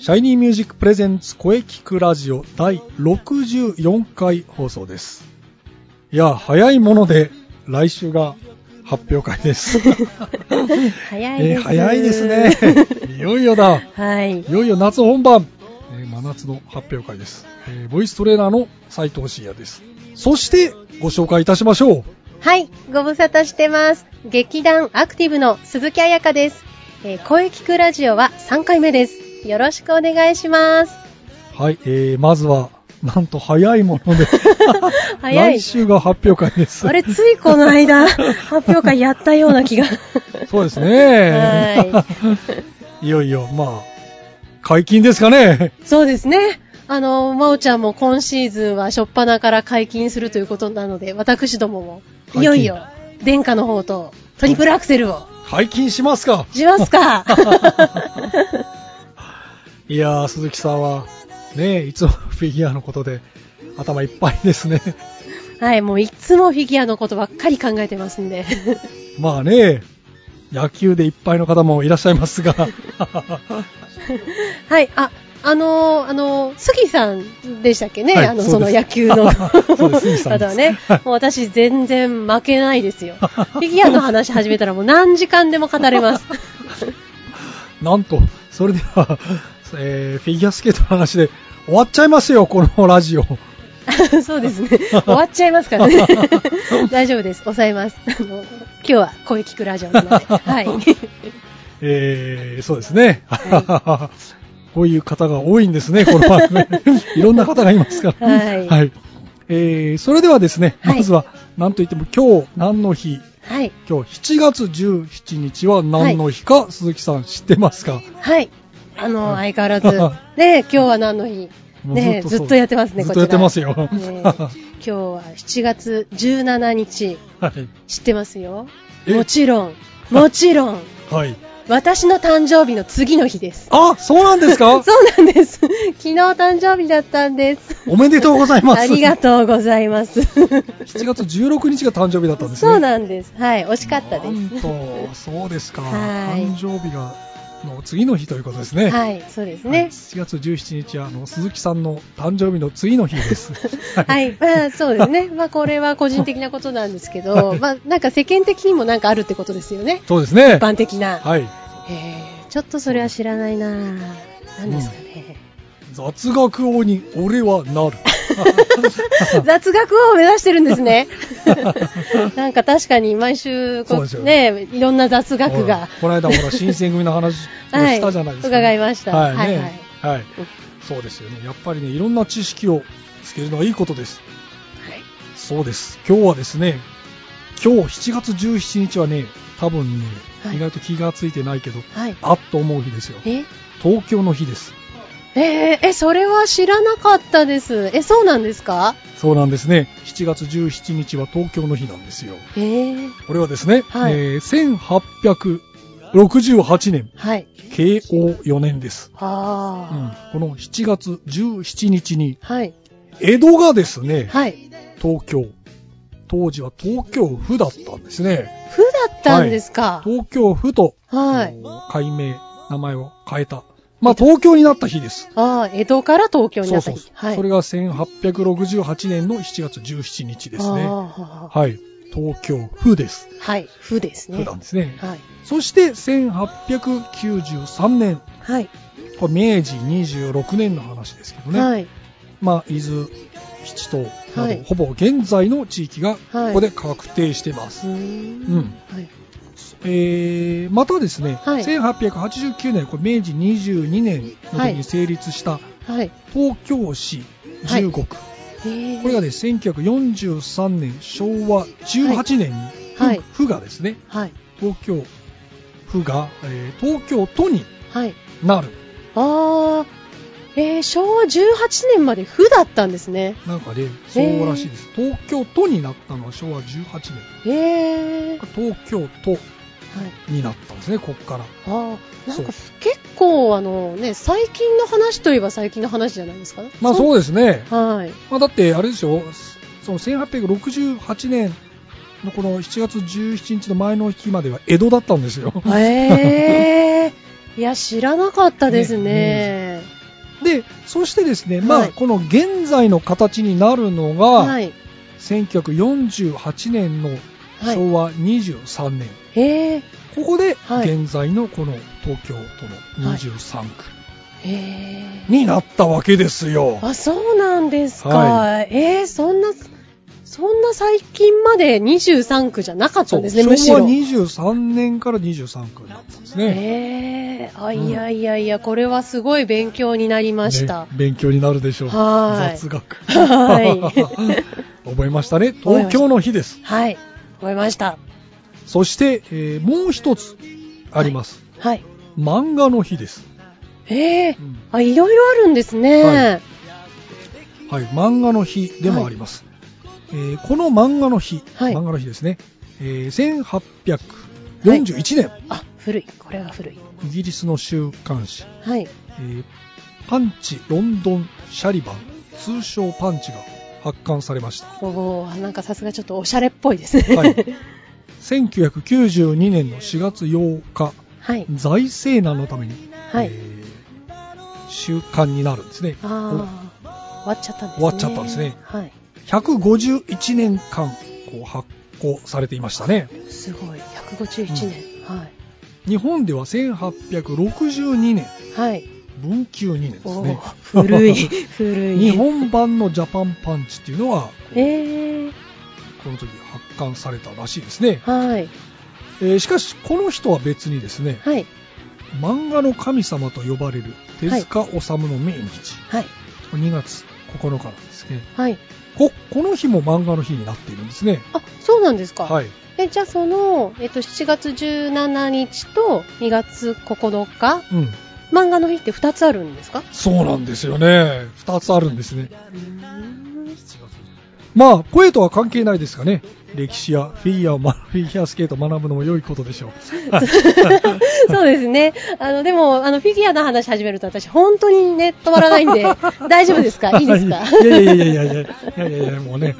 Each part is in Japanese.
シャイニーミュージック presents 声キクラジオ第64回放送です。いや、早いもので来週が発表会です。早いです。えー早いですね。いよいよだ。はい。いよいよ夏本番。えー真夏の発表会です。えーボイストレーナーの斉藤慎也です。そしてご紹介いたしましょう。はい。ご無沙汰してます。劇団アクティブの鈴木彩香です。えー声聞くラジオは3回目です。よろしくお願いします。はい、えー、まずは、なんと早いもので、早い来。週が発表会です。あれ、ついこの間、発表会やったような気が。そうですね。いよいよ、まあ、解禁ですかね。そうですね。あの、まおちゃんも今シーズンは初っ端から解禁するということなので、私どもも、いよいよ、殿下の方とトリプルアクセルを解禁しますか。しますか。いやー、鈴木さんは、ねいつもフィギュアのことで頭いっぱいですね。はい、もういつもフィギュアのことばっかり考えてますんで。まあね、野球でいっぱいの方もいらっしゃいますが、はい、あ、あのーあのー杉さんでしたっけね、あの、はいそですそうの野球の方 はね、もう私全然負けないですよ。フィギュアの話始めたらもう何時間でも語れます。なんと、それでは、えーフィギュアスケートの話で終わっちゃいますよ、このラジオ。そうですね。終わっちゃいますからね。大丈夫です。抑えます。あの、今日は声聞くラジオなので。はい。えー、そうですね。こういう方が多いんですね、この番組。いろんな方がいますから。はいえー、それではですね、はいまずは、なんといっても今日何の日？はい。今日7月17日は何の日か、鈴木さん知ってますか？はい。あの、はい相変わらず、ね、今日は何の日？ね、ずっとやってますね、ずっとやってますよ。ね 今日は7月17日、はい。知ってますよ？え？もちろん、もちろん、はい。私の誕生日の次の日です。あ、そうなんですか？そうなんです。昨日誕生日だったんです。おめでとうございます。ありがとうございます。7月16日が誕生日だったんですね。そうなんです。はい、惜しかったです。と、そうですか。はい誕生日が、の次の日ということですね。はい、そうですはいね。7月17日は、あの、鈴木さんの誕生日の次の日です。はい、まあそうですね。まあこれは個人的なことなんですけど、まあなんか世間的にもなんかあるってことですよね。そうですね。一般的な。はい。えー、ちょっとそれは知らないなぁ。何ですかね。雑学王に俺はなる。雑学を目指してるんですね。なんか確かに毎週こそうね、いろんな雑学が。この間、ほら、新選組の話を はいしたじゃないですか、伺いましたはい、はいね。はい。そうですよね。やっぱりね、いろんな知識をつけるのはいいことです。はいそうです。今日はですね、今日7月17日はね、多分ね、はい意外と気がついてないけど、はい。あっと思う日ですよ。え？東京の日です。えーえ、それは知らなかったです。え、そうなんですか？そうなんですね。7月17日は東京の日なんですよ。えー、これはですね、はいえー1868年、はい。慶応4年です。うあん、この7月17日に、あ、はい。江戸がですね、はい。東京、当時は東京府だったんですね。府だったんですか？東京府と、はい。改名、名前を変えた。まあ、東京になった日です。ああ、江戸から東京になった日。そうそうはい。それが1868年の7月17日ですね。あはい。東京府です。ーはい。府ですね。府なんですね。はい。そして1893年、はい。これ明治26年の話ですけどね。はい。まあ、伊豆、七島など、はいほぼ現在の地域がこはいこで確定してます。うーんうんはい。えーまたですね、はい1889年、これ明治22年の時に成立したはい。東京市十国、ーこれがね、1943年、昭和18年に、はい府がですね、はい。東京府が、えー東京都にはい。なる。あー、えー、昭和18年まで府だったんですね。なんかね、そうらしいです。東京都になったのは昭和18年。えー、東京都はい。になったんですね、こっから。あー、なんか結構あのね、最近の話といえば最近の話じゃないですか？まあそう？ですね。う。はい。まあだって、あれですよ、その1868年のこの7月17日の前の日までは江戸だったんですよ。えー、いや、知らなかったですね。で、そしてですね、まあ、はいこの現在の形になるのが、はい。1948年のはい。昭和23年。えー、ここで、はい現在のこの東京都の23区えー。になったわけですよ。あ、そうなんですか。はえー、そんな、そんな最近まで23区じゃなかったんですね、むし昭和ろ。23年から23区になったんですね。えー、あ、いやいやいや、これはすごい勉強になりました。ね勉強になるでしょう。はい雑学。はい 覚えましたね。東京の日です。はい。覚えました。そして、えーもう一つあります。はい。漫画の日です。えー、うんあ、いろいろあるんですね。はいはい、漫画の日でもあります。えーこの漫画の日、はい漫画の日ですね、えー1841年、あ、古い。これは古い。イギリスの週刊誌、はい。えーパンチ・ロンドン・シャリバン、通称パンチが発刊されました。おー、なんかさすがちょっとおしゃれっぽいですね。はい。1992年の4月8日、はい。財政難のために、はいえー週刊になるんですね。あー、終わっちゃったんですね。終わっちゃったんですねはい。151年間こう発行されていましたね。すごい。151年。はい。日本では1862年、はい。文久2年ですね。古い。古い。日本版のジャパンパンチっていうのは、えー、この時発刊されたらしいですね。はい。えーしかし、この人は別にですね、はい。漫画の神様と呼ばれる手塚治虫の命日、はい。2月9日なんですね。はい。こ、この日も漫画の日になっているんですね。あ、そうなんですか。はい。え、じゃあその、えっと、7月17日と2月9日、うん。漫画の日って2つあるんですか？そうなんですよね。2つあるんですね。まあ、声とは関係ないですかね。歴史やフィギュア、ま、フィギュアスケート学ぶのも良いことでしょう。そうですね。あの、でも、あの、フィギュアの話始めると私、本当にね、止まらないんで、大丈夫ですか？いいですか？いやいやいやいやいや、いやいやいや、もうね、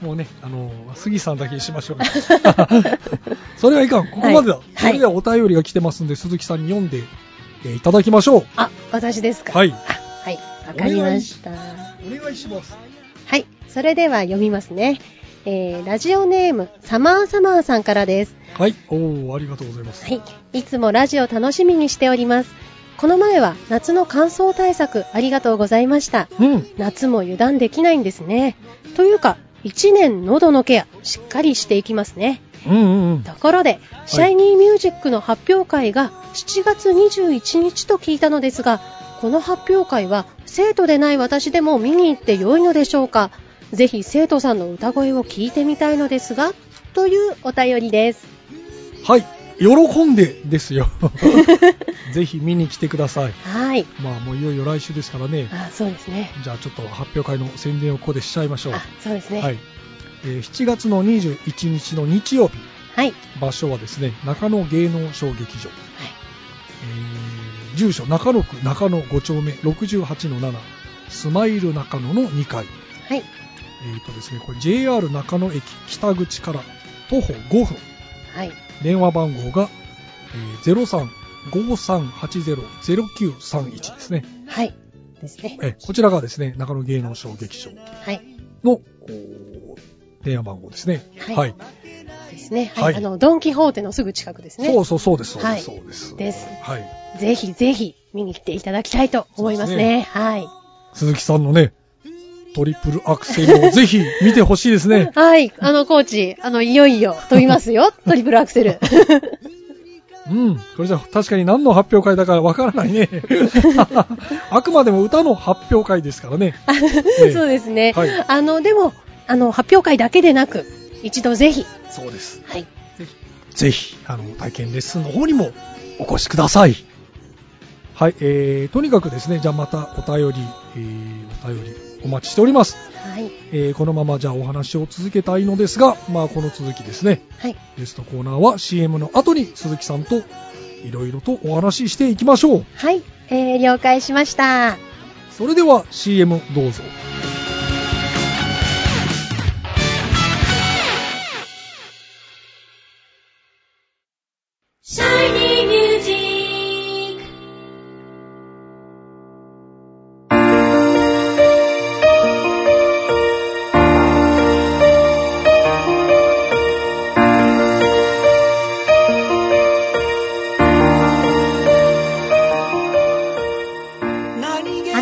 もう、ね、あの、杉さんだけにしましょう、ね。それはいかん。ここまでだ。はい、それではお便りが来てますんで、鈴木さんに読んで、え、いただきましょう。あ、私ですか？はい。はい、わかりました。お願いします。はい。それでは読みますね。えー、ラジオネーム、サマーサマーさんからです。はい。おー、ありがとうございます。はい。いつもラジオ楽しみにしております。この前は夏の乾燥対策ありがとうございました。うん。夏も油断できないんですね。というか、1年喉のケア、しっかりしていきますね。うんうんうん。ところで、シャイニーミュージックの発表会が7月21日と聞いたのですが、この発表会は生徒でない私でも見に行って良いのでしょうか？ぜひ生徒さんの歌声を聞いてみたいのですが、というお便りです。はい。喜んでですよ。ぜひ見に来てください。はい。まあもういよいよ来週ですからね。あ、そうですね。じゃあちょっと発表会の宣伝をここでしちゃいましょう。あ、そうですね。はい。えー7月の21日の日曜日、はい。場所はですね、中野芸能小劇場。えー住所中野区中野5丁目68の7、スマイル中野の2階。はい。えーとですね、これ JR 中野駅北口から徒歩5分。はい。電話番号が、えー、03-5380-0931ですね。はい。ですね。えこちらがですね、中野芸能小劇場はい。のこう電話番号ですね。はいはい。ですね。ははいい。あの、ドンキホーテのすぐ近くですね。そうそうそうです、そうです、はいそうです。ですはい。ぜひぜひ見に来ていただきたいと思いますそうですね。はい。鈴木さんのね、トリプルアクセルをぜひ見てほしいですね。はい。あの、コーチ、あの、いよいよ飛びますよ。トリプルアクセル。うん。これじゃ確かに何の発表会だかわからないね。あくまでも歌の発表会ですからね。ええそうですね。はいあの、でも、あの、発表会だけでなく、一度ぜひ、そうです。はい。ぜひ、あの、体験レッスンの方にもお越しください。はい、えー、とにかくですね、じゃあまたお便り、えー、お便りお待ちしております。はい。えー、このままじゃあお話を続けたいのですが、まあこの続きですね、はい。ゲストコーナーは CM の後に鈴木さんといろいろとお話ししていきましょう。はい。えー、了解しました。それでは CM どうぞ。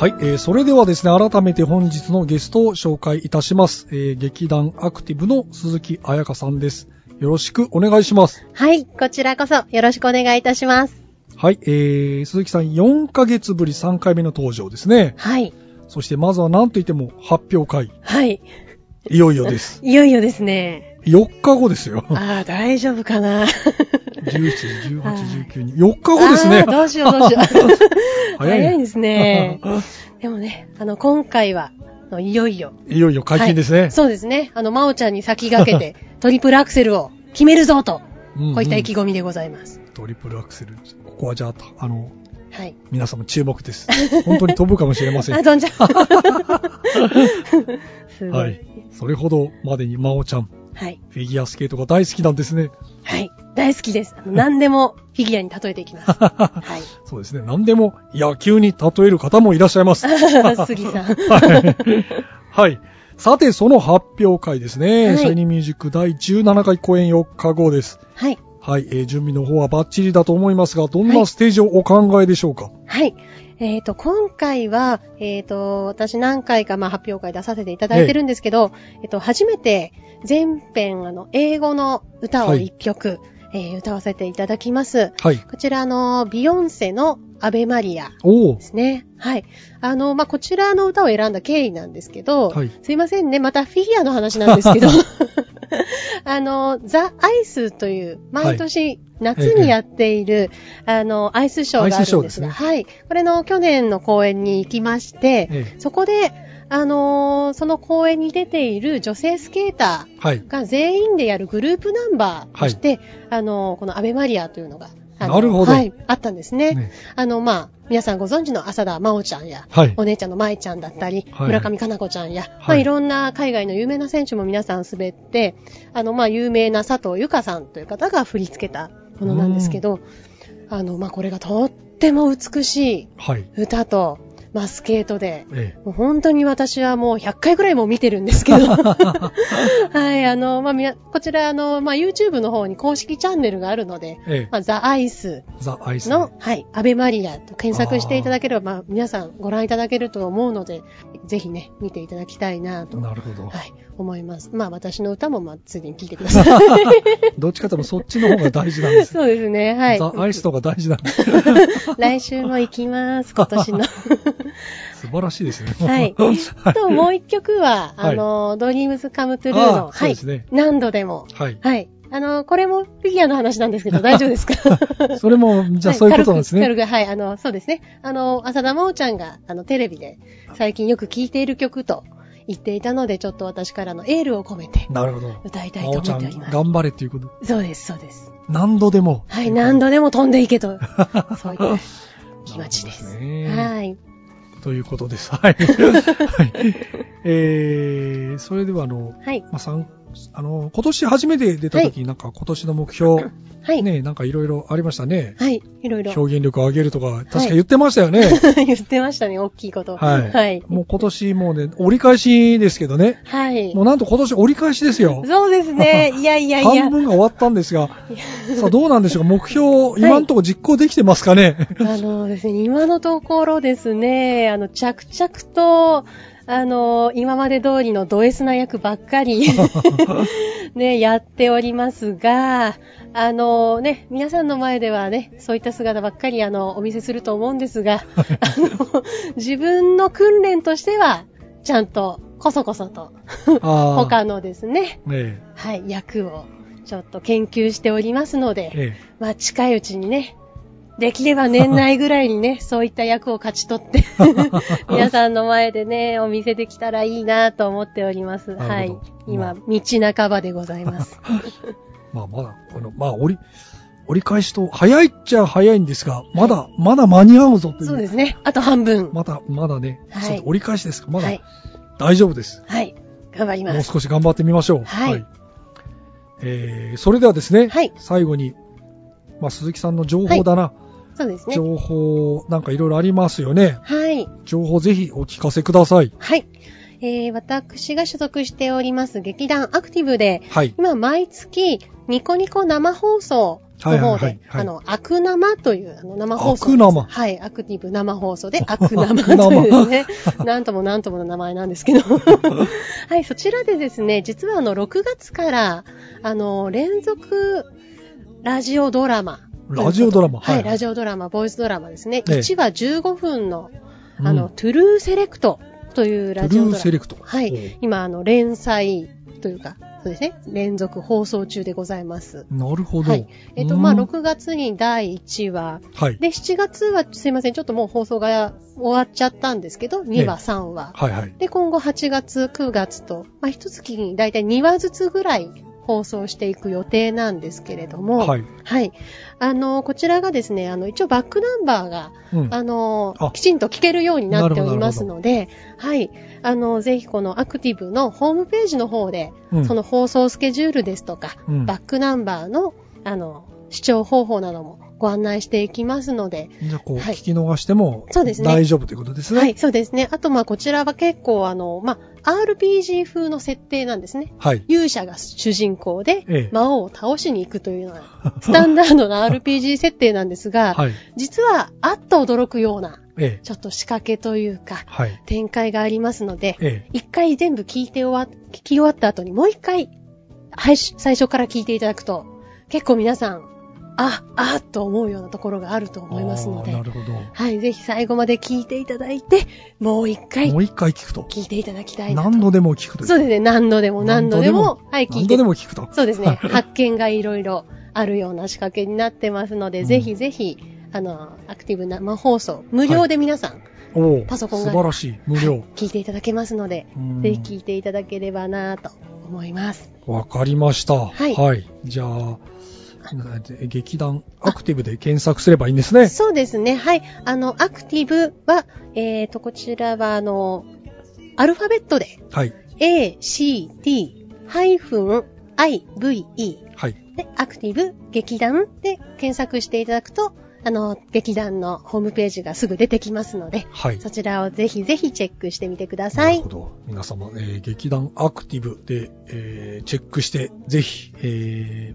はい、えー、それではですね、改めて本日のゲストを紹介いたします。えー、劇団アクティブの鈴木彩香さんです。よろしくお願いします。はい。こちらこそよろしくお願いいたします。はい、えー、鈴木さん4ヶ月ぶり3回目の登場ですね。はい。そしてまずは何と言っても発表会。はい。いよいよです。いよいよですね。4日後ですよ。ああ、大丈夫かな。17、18、19に。4日後ですね。どうしようどうしよう。早い早いですね。でもね、あの、今回は、いよいよ。いよいよ解禁ですね。はいそうですね。あの、まおちゃんに先駆けて、トリプルアクセルを決めるぞと、うんうんこういった意気込みでございます。トリプルアクセル。ここはじゃあ、あの、はい。皆様注目です。本当に飛ぶかもしれませ あ、ん。飛んじゃう。はい。それほどまでに真央ちゃん、はい。フィギュアスケートが大好きなんですね。はい。大好きです。何でもフィギュアに例えていきます。はい。そうですね。何でも野球に例える方もいらっしゃいます。杉さん。はい。はい。さて、その発表会ですね。はいシャイニーミュージック第17回公演4日後です。はい。はい、えー準備の方はバッチリだと思いますが、どんはないステージをお考えでしょうか、はい。えっ、と、今回は、えっ、と、私何回か、まあ、発表会出させていただいてるんですけど、えっ、と、初めて、全編、あの、英語の歌を一曲、えー歌わせていただきます。はい。こちら、あの、ビヨンセのアベマリアで。すね。はい。あの、まあ、こちらの歌を選んだ経緯なんですけど、はいすいませんね、またフィギュアの話なんですけど、あの、ザ・アイスという、毎年夏にやっている、あの、アイスショーがあるんですすねはい。これの去年の公演に行きまして、えそこで、あのーその公演に出ている女性スケータえはいー。が全員でやるグループナンバーとして、あのーこのアベマリアというのが、なるほど。はい、あったんですね。ね。あの、まあ、皆さんご存知の浅田真央ちゃんや、はい。お姉ちゃんの舞ちゃんだったり、はい。村上佳菜子ちゃんや、まあ、はいいろんな海外の有名な選手も皆さん滑って、あの、まあ、有名な佐藤由香さんという方が振り付けたものなんですけど、あの、まあ、これがとっても美しいはい。歌と、マスケートで。えもう本当に私はもう100回ぐらいも見てるんですけど。はい、あの、まあ、みな、こちら、あの、まあ、YouTube の方に公式チャンネルがあるので、ええまあ、ザ・アイス。の、はい、アベマリアと検索していただければ、まあ、皆さんご覧いただけると思うので、ぜひね、見ていただきたいなと、はなるほど。い、思います。まあ、私の歌も、まあ、ついでに聞いてください。どっちかというとそっちの方が大事なんです。そうですね、はい。ザ・アイスとか大事なんです。来週も行きます、今年の。素晴らしいですね。はい。と、もう一曲は、あの、ドリームズカムトゥルーあの、はいね。何度でも。はい。はい。あの、これもフィギュアの話なんですけど、大丈夫ですか？それも、じゃあそういうことなんですね。軽くはい、あの、そうですね。あの、浅田真央ちゃんが、あの、テレビで最近よく聴いている曲と言っていたので、ちょっと私からのエールを込めてなるほど。歌いたいと思っております。頑張れっていうこと。そうです、そうです。何度でも。はい、何度でも飛んでいけと、そういった気持ちです。はい。ということです。はい。はい。えー、それではあの、はい。まあ、さんあの、今年初めて出た時、なんか今年の目標、はい。ね、なんかいろいろありましたね。はい。いろいろ。表現力を上げるとか、確か言ってましたよね。言ってましたね、大きいこと。はい。はい。もう今年もうね、折り返しですけどね。はいもう。なんと今年折り返しですよ。そうですね。いやいやいや半。分が終わったんですが、さあどうなんでしょうか？目標、今のところ実行できてますかね、あのですね、今のところですね、あの、着々と、あの、今まで通りのド S な役ばっかり、ね、やっておりますが、あのね、皆さんの前ではね、そういった姿ばっかりあの、お見せすると思うんですが、あの、自分の訓練としては、ちゃんと、こそこそと、他のですね、え。はい、役を、ちょっと研究しておりますのでえ、え。まあ、近いうちにね、できれば年内ぐらいにね、そういった役を勝ち取って、皆さんの前でね、お見せできたらいいなと思っております。なはい。今、ま道半ばでございます。え まあまだ、この、まあ折り、折り返しと、早いっちゃ早いんですが、まだ、まだ間に合うぞという。そうですね。あと半分。まだ、まだね、はい折り返しですかまだ、はい。大丈夫です。はい。頑張りもうます。少し頑張ってみましょう。はいえー、それではですね、はい最後に、まあ、鈴木さんの情報だな。そうですね。情報、なんかいろいろありますよね。はい。情報ぜひお聞かせください。はい。えー、私が所属しております劇団アクティブで、はい。今毎月ニコニコ生放送の方はいはいはいで、はいあの、アク生というあの生放送。アク生はい、アクティブ生放送でアク生と生いうね、なんともなんともの名前なんですけど。はい、そちらでですね、実はあの、6月から、あの、連続ラジオドラマ。ラジオドラマはい、はいラジオドラマ、ボイスドラマですね。ええ1話15分の、あの、うんトゥルーセレクトというラジオドラマ。トゥルーセレクトはい。今、あの、連載というか、そうですね。連続放送中でございます。なるほど。はい。えっ、と、まあ、うん6月に第1話。はい。で、7月は、すいません、ちょっともう放送が終わっちゃったんですけど、2話、3話。はいはい。で、今後8月、9月と、まあ、一月にだいたい2話ずつぐらい放送していく予定なんですけれども、はい。はい。あの、こちらがですね、あの、一応バックナンバーが、うん。あのあ、きちんと聞けるようになっておりますなので、はい。あの、ぜひこのアクティブのホームページの方で、うんその放送スケジュールですとか、うんバックナンバーの、あの、視聴方法などもご案内していきますので、じゃあ、こう、はい聞き逃しても、そうですね大丈夫ということですね。はい、そうですね。あと、まあ、こちらは結構、あの、まあ、RPG 風の設定なんですね。はい。勇者が主人公でええ、魔王を倒しに行くというのが、スタンダードな RPG 設定なんですが、はい。実は、あっと驚くような、ええ。ちょっと仕掛けというか、はい。展開がありますので、ええ。一回全部聞いて終わ、聞き終わった後にもう一回、はい、最初から聞いていただくと、結構皆さん、あ、あ、と思うようなところがあると思いますのでな、るほど。はい、ぜひ最後まで聞いていただいて、もう一回もう一回聞くと。聞いていただきたい。何度でも聞くと。そうですね、何度でも何度でも、はい、聞いて何度で。も聞くと。そうですね、発見がいろいろあるような仕掛けになってますので、うんぜひぜひ、あの、アクティブ生放送、無料で皆さん、おおパソコンが素晴らしい。無料。はい聞いていただけますので、うんぜひ聞いていただければなと思います。わかりました。はいじゃあ、劇団アクティブで検索すればいいんですね。そうですね。はい。あの、アクティブは、えーと、こちらは、あの、アルファベットで、はい。A, C, D, ハイフン、I, V, E はい。で、アクティブ劇団で検索していただくとあの、劇団のホームページがすぐ出てきますので、はい。そちらをぜひぜひチェックしてみてくださないるほ。ど。皆様、えー劇団アクティブで、えーチェックして、ぜひ、え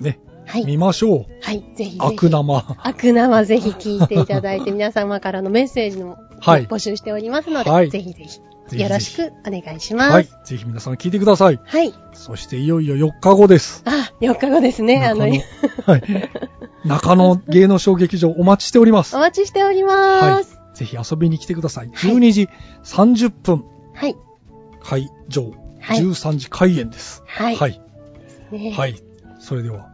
ーね、はい。見ましょう。はい、ぜひ。悪生。悪生ぜひ聞いていただいて、皆様からのメッセージもはい募集しておりますので、はいぜひぜひよろしくお願いします。はい。ぜひ皆さん聞いてください。はい。そしていよいよ4日後です。あ、4日後ですね。あの、はい。中野芸能小劇場お待ちしております。お待ちしておりはいます。。ぜひ遊びに来てください。12時30分はい。会場。はい13時開演です。はい。はい。ねはい。それでは、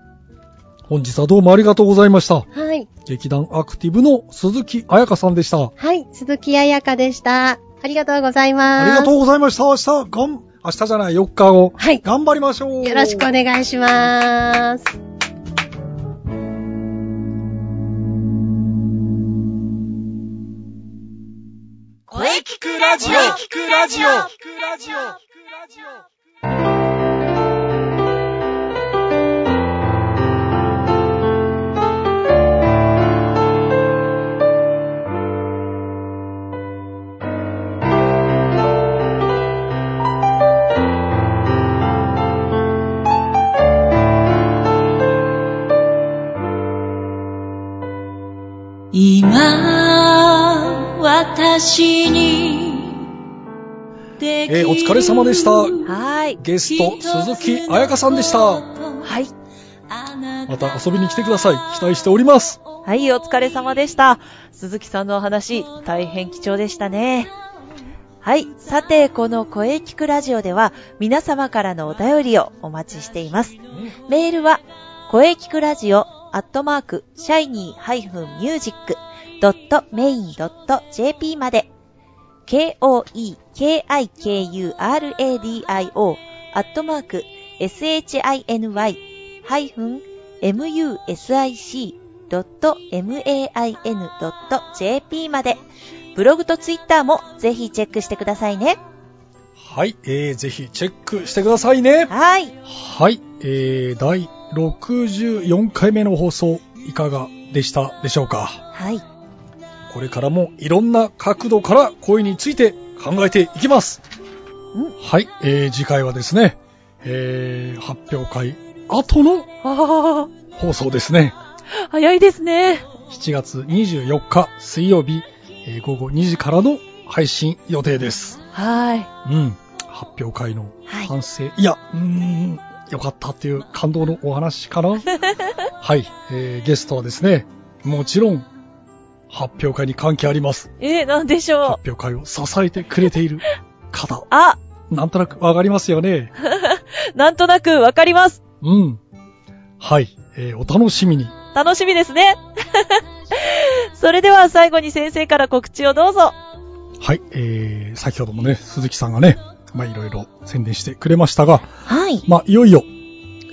本日はどうもありがとうございました。はい。劇団アクティブの鈴木彩香さんでした。はい。鈴木彩香でした。ありがとうございます。ありがとうございました。明日、がん、明日じゃない、4日後。はい頑張りましょう。よろしくお願いします。声聞くラジオ聞くラジオ今、私に、ええーお疲れ様でしたはい。ゲスト、鈴木彩香さんでした。はい。また遊びに来てください。期待しております。はい、お疲れ様でした。鈴木さんのお話、大変貴重でしたね。はい。さて、この声聞くラジオでは、皆様からのお便りをお待ちしています。メールは、声聞くラジオ、アットマーク、シャイニー -music.main.jp まで、k-o-e-k-i-k-u-r-a-d-i-o、アットマーク、shiny-music.main.jp まで、ブログとツイッターもぜひチェックしてくださいね。はい、えー、ぜひチェックしてくださいね。はい。はい、えー、第64回目の放送、いかがでしたでしょうか？はい。これからもいろんな角度から声について考えていきます。うんはい、えー、次回はですね、えー、発表会後のあ放送ですね。あ、早いですね。7月24日水曜日、えー午後2時からの配信予定です。はい。うん。発表会のはい反省。い、や、うーん、よかったっていう感動のお話かな。はい、えーゲストはですね、もちろん、発表会に関係あります。えー、なんでしょう。発表会を支えてくれている方。あ、なんとなくわかりますよね。なんとなくわかります。うん。はい、えーお楽しみに。楽しみですね。それでは最後に先生から告知をどうぞ。はい、えー、先ほどもね、鈴木さんがね、まあいろいろ宣伝してくれましたが、はい。まあいよいよ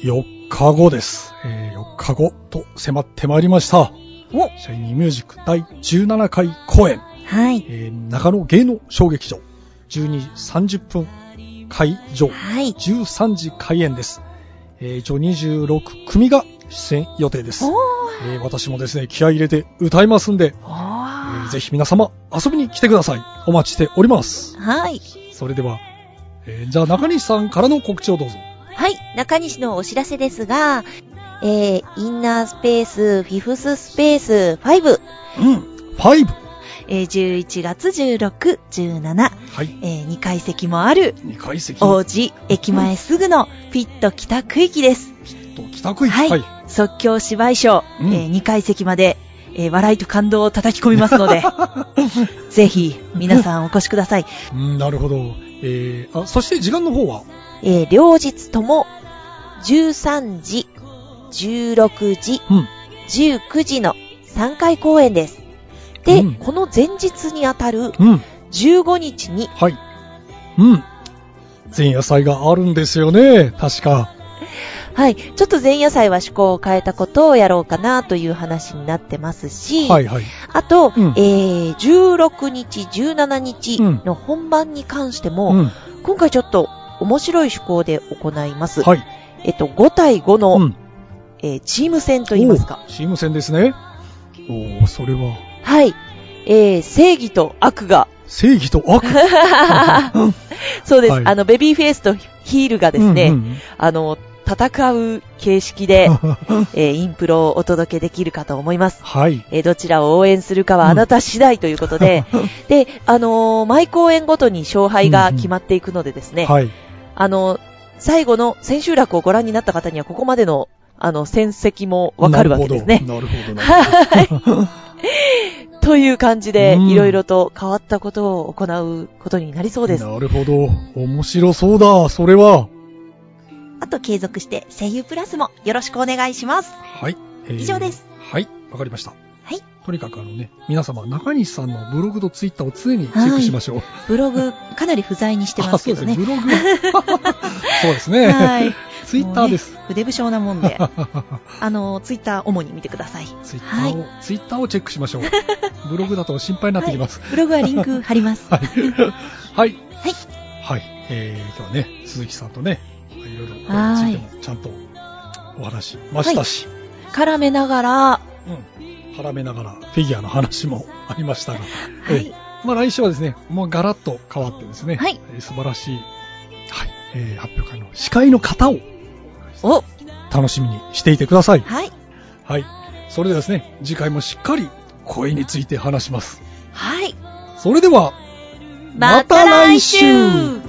4日後です。えー4日後と迫ってまいりました。おシャイニーミュージック第17回公演、はい。えー中野芸能小劇場、12時30分会場、はい。13時開演です。えー、一応26組が出演予定です。えー私もですね、気合い入れて歌いますんで、おえーーぜひ皆様遊びに来てください。お待ちしております。はい。それでは、えーじゃあ中西さんからの告知をどうぞ。はい。中西のお知らせですが、えー、インナースペース、フィフススペース5、うん。5。えー、11月16、17、はい。えー、2階席もある、2階席。王子駅前すぐのピット北区域です。と北区域。はいはい。即興芝居ショー、うんえー2階席まで、えー笑いと感動を叩き込みますので、ぜひ皆さんお越しください。うん、なるほど。えー、あ、そして時間の方は？えー両日とも13時、16時、うん。19時の3回公演です。で、うんこの前日にあたるうん。15日に、はい。うん。前夜祭があるんですよね。確か。はい、ちょっと前夜祭は趣向を変えたことをやろうかなという話になってますし、はいはい。あと、うんえー、16日、17日の本番に関しても、うん。今回ちょっと面白い趣向で行います。はい。えっと、5対5の、うん。えーチーム戦といいますか。おチーム戦ですね。おー、それは、はい。えー、正義と悪が、正義と悪 そうです。はいあの、ベビーフェイスとヒールがですね、うんうんあの、戦う形式で、えーインプロをお届けできるかと思います。はい。えーどちらを応援するかはあなた次第ということで、で、あのー毎公演ごとに勝敗が決まっていくのでですね、はい。あの、最後の千秋楽をご覧になった方にはここまでの、あの、戦績もわかるわけですね。なるほど。なるほど。なるほどという感じで、うんいろいろと変わったことを行うことになりそうです。なるほど。面白そうだ、それは。あと継続して声優プラスもよろしくお願いします。はい。えー以上です。はい。わかりました。はい。とにかくあのね、皆様、中西さんのブログとツイッターを常にチェックしましょう。ブログかなり不在にしてますけどね。あそうですね。ブログ。そうですね。はい。ツイッターです。ね筆不詳なもんで、あの、ツイッター主に見てください。ツイッターを、ツイッターをチェックしましょう。ブログだと心配になってきます。ブログはリンク貼ります。はい。はい。はい。はい。えー、今日はね、鈴木さんとね、いろいろこれについてもちゃんとお話しましたし、絡めながら、うん。絡めながらフィギュアの話もありましたが、はいえーまあ来週はですね、もうガラッと変わってですね、はいえー素晴らしい、はい、えー発表会の司会の方をお、楽しみにしていてください。はい。はい。それではですね、次回もしっかり声について話します。はい。それでは、また来週